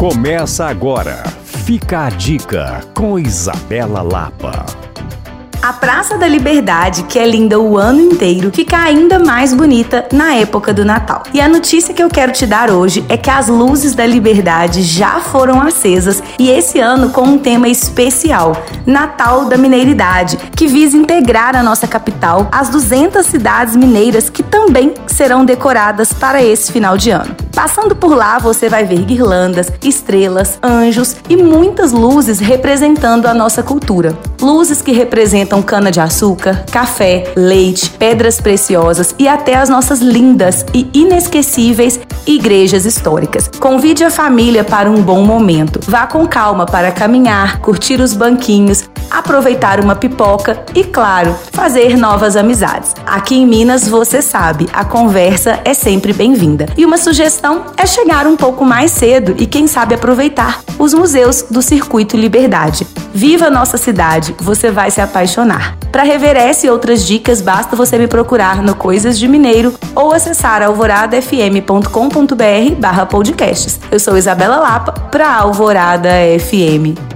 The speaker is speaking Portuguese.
Começa agora. Fica a dica com Isabela Lapa. A Praça da Liberdade, que é linda o ano inteiro, fica ainda mais bonita na época do Natal. E a notícia que eu quero te dar hoje é que as luzes da Liberdade já foram acesas e esse ano com um tema especial, Natal da Mineiridade, que visa integrar a nossa capital às 200 cidades mineiras que também serão decoradas para esse final de ano. Passando por lá, você vai ver guirlandas, estrelas, anjos e muitas luzes representando a nossa cultura. Luzes que representam cana-de-açúcar, café, leite, pedras preciosas e até as nossas lindas e inesquecíveis igrejas históricas. Convide a família para um bom momento. Vá com calma para caminhar, curtir os banquinhos, aproveitar uma pipoca e, claro, fazer novas amizades. Aqui em Minas, você sabe, a conversa é sempre bem-vinda. E uma sugestão é chegar um pouco mais cedo e, quem sabe, aproveitar os museus do Circuito Liberdade. Viva nossa cidade, você vai se apaixonar. Para rever essa e outras dicas, basta você me procurar no Coisas de Mineiro ou acessar alvoradafm.com.br barra podcasts. Eu sou Isabela Lapa para Alvorada FM.